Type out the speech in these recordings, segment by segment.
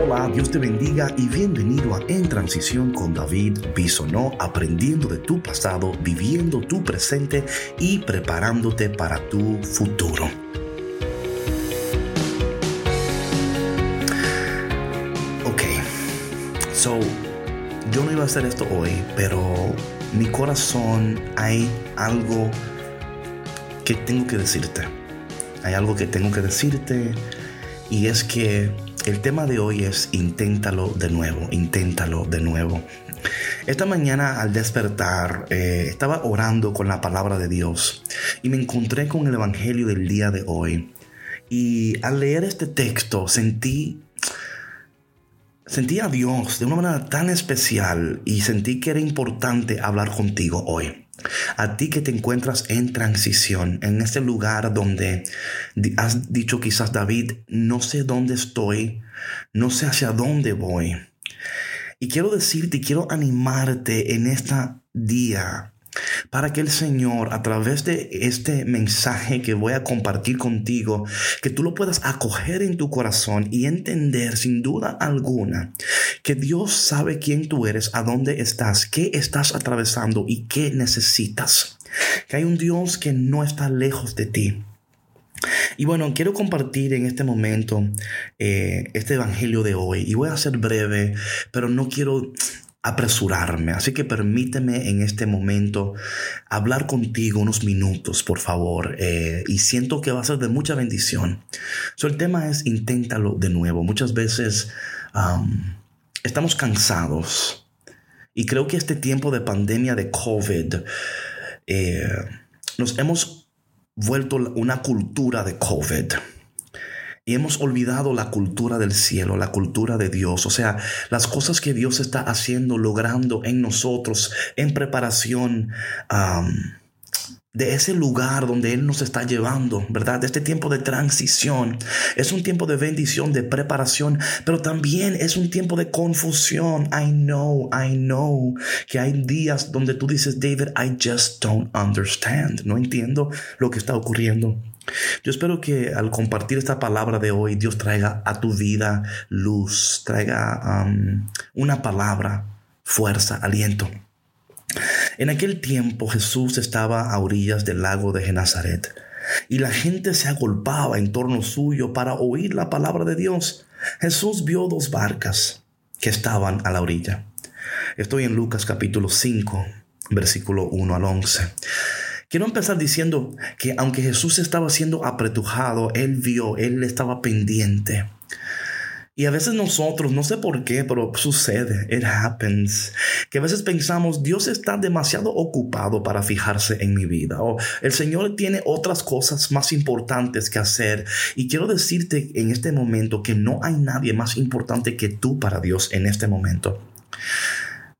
Hola, Dios te bendiga y bienvenido a En Transición con David Bisonó, aprendiendo de tu pasado, viviendo tu presente y preparándote para tu futuro. Ok, so yo no iba a hacer esto hoy, pero mi corazón hay algo que tengo que decirte. Hay algo que tengo que decirte y es que el tema de hoy es inténtalo de nuevo, inténtalo de nuevo. Esta mañana al despertar eh, estaba orando con la palabra de Dios y me encontré con el Evangelio del día de hoy. Y al leer este texto sentí sentí a Dios de una manera tan especial y sentí que era importante hablar contigo hoy. A ti que te encuentras en transición, en ese lugar donde has dicho quizás David, no sé dónde estoy, no sé hacia dónde voy. Y quiero decirte, quiero animarte en este día para que el Señor, a través de este mensaje que voy a compartir contigo, que tú lo puedas acoger en tu corazón y entender sin duda alguna que Dios sabe quién tú eres, a dónde estás, qué estás atravesando y qué necesitas. Que hay un Dios que no está lejos de ti. Y bueno, quiero compartir en este momento eh, este evangelio de hoy. Y voy a ser breve, pero no quiero apresurarme. Así que permíteme en este momento hablar contigo unos minutos, por favor. Eh, y siento que va a ser de mucha bendición. So, el tema es inténtalo de nuevo. Muchas veces estamos cansados. Y creo que este tiempo de pandemia de COVID eh, nos hemos vuelto una cultura de COVID. Y hemos olvidado la cultura del cielo, la cultura de Dios, o sea, las cosas que Dios está haciendo, logrando en nosotros, en preparación de ese lugar donde Él nos está llevando, ¿verdad? De este tiempo de transición. Es un tiempo de bendición, de preparación, pero también es un tiempo de confusión. I know, I know que hay días donde tú dices, David, I just don't understand. No entiendo lo que está ocurriendo. Yo espero que al compartir esta palabra de hoy, Dios traiga a tu vida luz, traiga um, una palabra, fuerza, aliento. En aquel tiempo Jesús estaba a orillas del lago de Genazaret y la gente se agolpaba en torno suyo para oír la palabra de Dios. Jesús vio dos barcas que estaban a la orilla. Estoy en Lucas capítulo 5, versículo 1 al 11. Quiero empezar diciendo que aunque Jesús estaba siendo apretujado, Él vio, Él estaba pendiente. Y a veces nosotros, no sé por qué, pero sucede, it happens, que a veces pensamos, Dios está demasiado ocupado para fijarse en mi vida, o el Señor tiene otras cosas más importantes que hacer. Y quiero decirte en este momento que no hay nadie más importante que tú para Dios en este momento.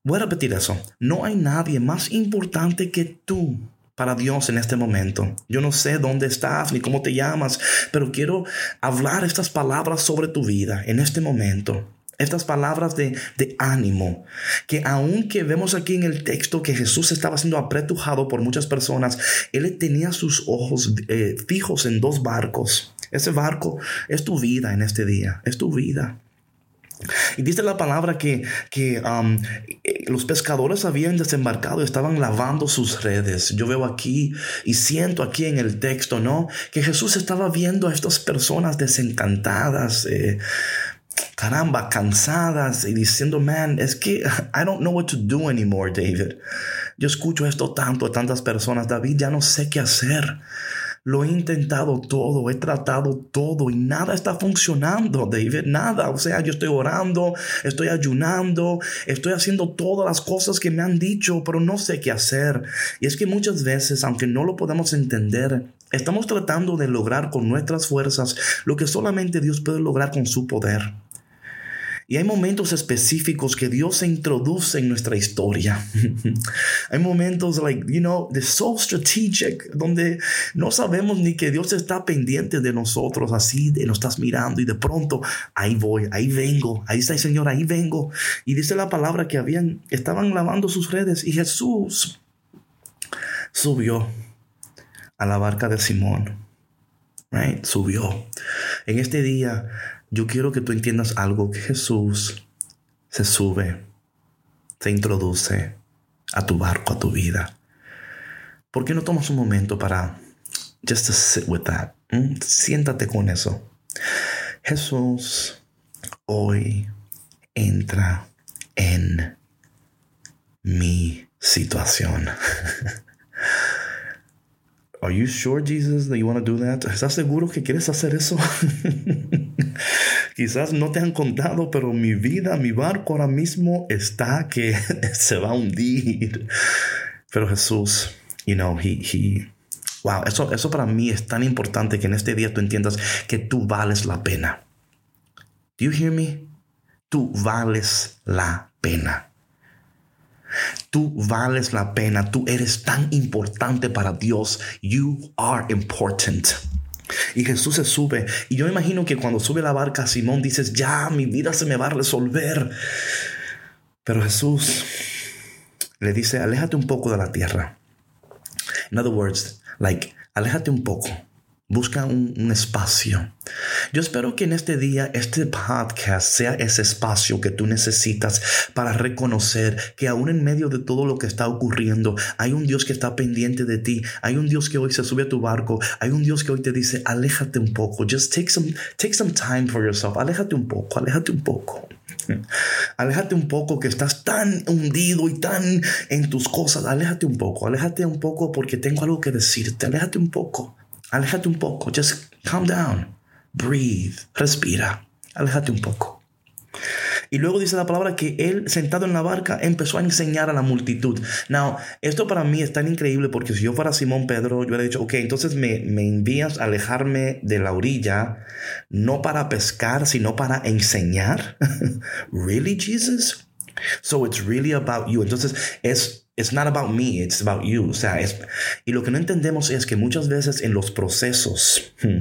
Voy a repetir eso, no hay nadie más importante que tú para Dios en este momento. Yo no sé dónde estás ni cómo te llamas, pero quiero hablar estas palabras sobre tu vida en este momento. Estas palabras de, ánimo, que aunque vemos aquí en el texto que Jesús estaba siendo apretujado por muchas personas, Él tenía sus ojos eh, fijos en dos barcos. Ese barco es tu vida en este día, es tu vida. Y dice la palabra que, que um, eh, los pescadores habían desembarcado estaban lavando sus redes. Yo veo aquí y siento aquí en el texto, ¿no? Que Jesús estaba viendo a estas personas desencantadas. Eh, caramba, cansadas y diciendo, man, es que I don't know what to do anymore, David. Yo escucho esto tanto tantas personas, David, ya no sé qué hacer. Lo he intentado todo, he tratado todo y nada está funcionando, David, nada. O sea, yo estoy orando, estoy ayunando, estoy haciendo todas las cosas que me han dicho, pero no sé qué hacer. Y es que muchas veces, aunque no lo podamos entender, estamos tratando de lograr con nuestras fuerzas lo que solamente Dios puede lograr con su poder. Y hay momentos específicos que Dios se introduce en nuestra historia. hay momentos, like, you know, de so strategic, donde no sabemos ni que Dios está pendiente de nosotros, así, de nos estás mirando y de pronto, ahí voy, ahí vengo, ahí está el Señor, ahí vengo. Y dice la palabra que habían, estaban lavando sus redes y Jesús subió a la barca de Simón. Right? Subió. En este día yo quiero que tú entiendas algo que Jesús se sube, se introduce a tu barco, a tu vida. ¿Por qué no tomas un momento para just to sit with that? ¿Mm? Siéntate con eso. Jesús hoy entra en mi situación. Are you sure, Jesus, that you want to do that? ¿Estás seguro que quieres hacer eso? Quizás no te han contado, pero mi vida, mi barco ahora mismo está que se va a hundir. Pero Jesús, you know, he, he, wow, eso, eso para mí es tan importante que en este día tú entiendas que tú vales la pena. Do you hear me? Tú vales la pena. Tú vales la pena, tú eres tan importante para Dios. You are important. Y Jesús se sube. Y yo imagino que cuando sube la barca, Simón dices, ya, mi vida se me va a resolver. Pero Jesús le dice, aléjate un poco de la tierra. In other words, like, aléjate un poco. Busca un, espacio. Yo espero que en este día este podcast sea ese espacio que tú necesitas para reconocer que aún en medio de todo lo que está ocurriendo, hay un Dios que está pendiente de ti, hay un Dios que hoy se sube a tu barco, hay un Dios que hoy te dice, aléjate un poco, just take some, take some time for yourself, aléjate un poco, aléjate un poco. Aléjate un poco que estás tan hundido y tan en tus cosas. Aléjate un poco, aléjate un poco porque tengo algo que decirte. Aléjate un poco. Aléjate un poco. Just calm down. Breathe. Respira. Aléjate un poco. Y luego dice la palabra que él, sentado en la barca, empezó a enseñar a la multitud. Now, esto para mí es tan increíble porque si yo fuera Simón Pedro, yo hubiera dicho, ok, entonces me, me envías a alejarme de la orilla, no para pescar, sino para enseñar. really, Jesus? So it's really about you. Entonces es It's not about me, it's about you. O sea, es, y lo que no entendemos es que muchas veces en los procesos hmm,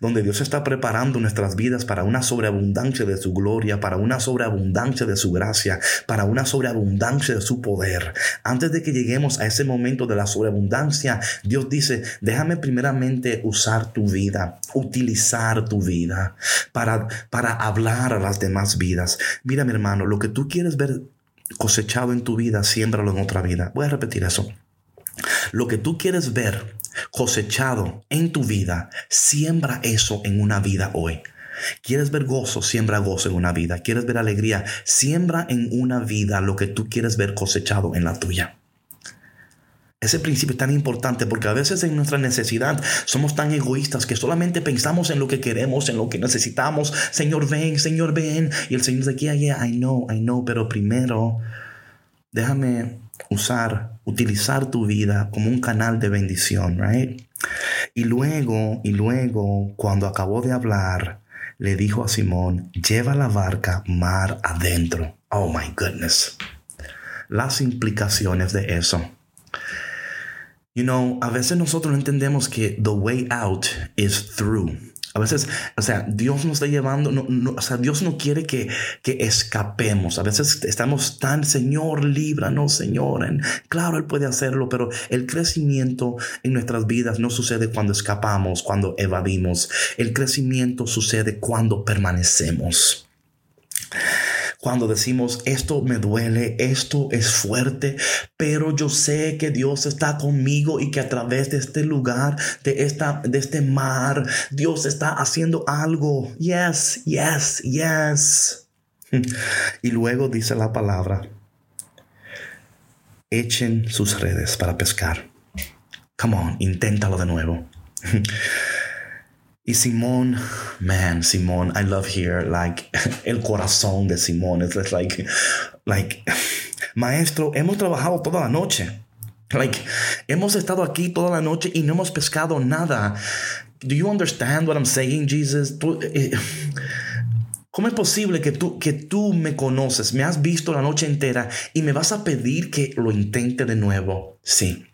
donde Dios está preparando nuestras vidas para una sobreabundancia de su gloria, para una sobreabundancia de su gracia, para una sobreabundancia de su poder, antes de que lleguemos a ese momento de la sobreabundancia, Dios dice, déjame primeramente usar tu vida, utilizar tu vida para, para hablar a las demás vidas. Mira mi hermano, lo que tú quieres ver cosechado en tu vida, siémbralo en otra vida. Voy a repetir eso. Lo que tú quieres ver cosechado en tu vida, siembra eso en una vida hoy. ¿Quieres ver gozo? Siembra gozo en una vida. ¿Quieres ver alegría? Siembra en una vida lo que tú quieres ver cosechado en la tuya. Ese principio es tan importante porque a veces en nuestra necesidad somos tan egoístas que solamente pensamos en lo que queremos, en lo que necesitamos. Señor, ven, Señor, ven. Y el Señor dice, yeah, yeah, I know, I know, pero primero déjame usar, utilizar tu vida como un canal de bendición, right? Y luego, y luego, cuando acabó de hablar, le dijo a Simón, lleva la barca mar adentro. Oh my goodness. Las implicaciones de eso. You know, a veces nosotros no entendemos que the way out is through. A veces, o sea, Dios nos está llevando, no, o sea, Dios no quiere que, que escapemos. A veces estamos tan, Señor, líbranos, Señor. Claro, Él puede hacerlo, pero el crecimiento en nuestras vidas no sucede cuando escapamos, cuando evadimos. El crecimiento sucede cuando permanecemos. Cuando decimos, esto me duele, esto es fuerte, pero yo sé que Dios está conmigo y que a través de este lugar, de, esta, de este mar, Dios está haciendo algo. Yes, yes, yes. Y luego dice la palabra, echen sus redes para pescar. Come on, inténtalo de nuevo. Y Simón, man, Simón, I love here, like, el corazón de Simón. It's like, like, maestro, hemos trabajado toda la noche. Like, hemos estado aquí toda la noche y no hemos pescado nada. Do you understand what I'm saying, Jesus? Eh, ¿Cómo es posible que tú, que tú me conoces, me has visto la noche entera y me vas a pedir que lo intente de nuevo? Sí.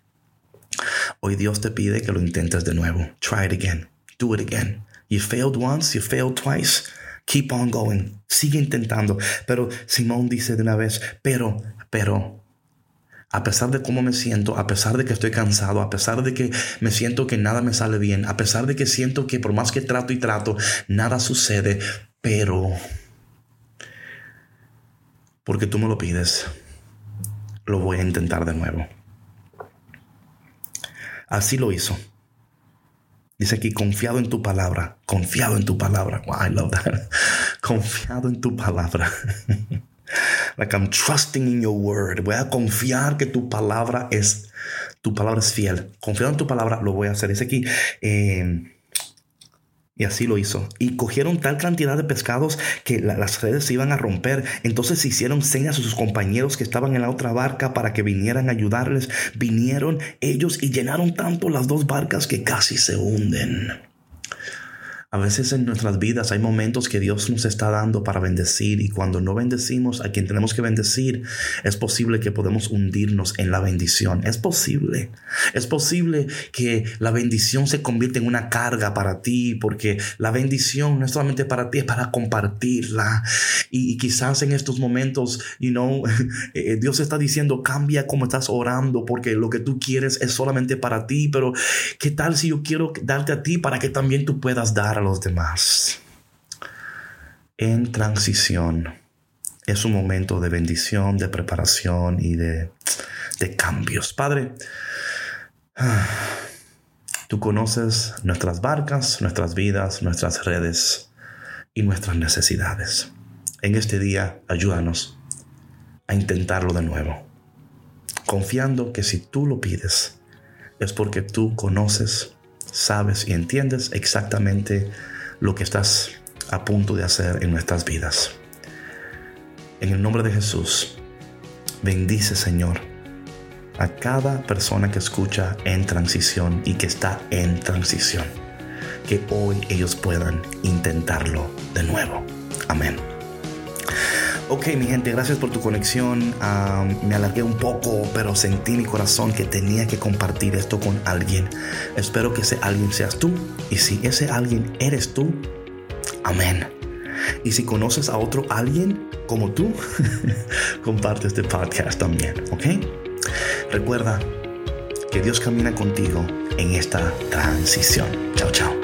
Hoy Dios te pide que lo intentes de nuevo. Try it again. Do it again. You failed once, you failed twice. Keep on going. Sigue intentando. Pero Simón dice de una vez, pero, pero, a pesar de cómo me siento, a pesar de que estoy cansado, a pesar de que me siento que nada me sale bien, a pesar de que siento que por más que trato y trato, nada sucede, pero porque tú me lo pides, lo voy a intentar de nuevo. Así lo hizo. Dice aquí, confiado en tu palabra, confiado en tu palabra. Wow, I love that. Confiado en tu palabra. Like I'm trusting in your word. Voy a confiar que tu palabra es, tu palabra es fiel. Confiado en tu palabra, lo voy a hacer. Dice aquí, eh, y así lo hizo. Y cogieron tal cantidad de pescados que las redes se iban a romper. Entonces hicieron señas a sus compañeros que estaban en la otra barca para que vinieran a ayudarles. Vinieron ellos y llenaron tanto las dos barcas que casi se hunden. A veces en nuestras vidas hay momentos que Dios nos está dando para bendecir y cuando no bendecimos a quien tenemos que bendecir, es posible que podemos hundirnos en la bendición. Es posible. Es posible que la bendición se convierta en una carga para ti porque la bendición no es solamente para ti, es para compartirla. Y, quizás en estos momentos, you know, eh, Dios está diciendo, cambia como estás orando porque lo que tú quieres es solamente para ti, pero ¿qué tal si yo quiero darte a ti para que también tú puedas dar los demás. En transición es un momento de bendición, de preparación y de, de cambios. Padre, tú conoces nuestras barcas, nuestras vidas, nuestras redes y nuestras necesidades. En este día, ayúdanos a intentarlo de nuevo, confiando que si tú lo pides, es porque tú conoces, sabes y entiendes exactamente lo que estás a punto de hacer en nuestras vidas. En el nombre de Jesús, bendice Señor a cada persona que escucha en transición y que está en transición. Que hoy ellos puedan intentarlo de nuevo. Amén. Ok, mi gente, gracias por tu conexión. me alargué un poco, pero sentí mi corazón que tenía que compartir esto con alguien. Espero que ese alguien seas tú. Y si ese alguien eres tú, amén. Y si conoces a otro alguien como tú, comparte este podcast también, ¿ok? Recuerda que Dios camina contigo en esta transición. Chao, chao.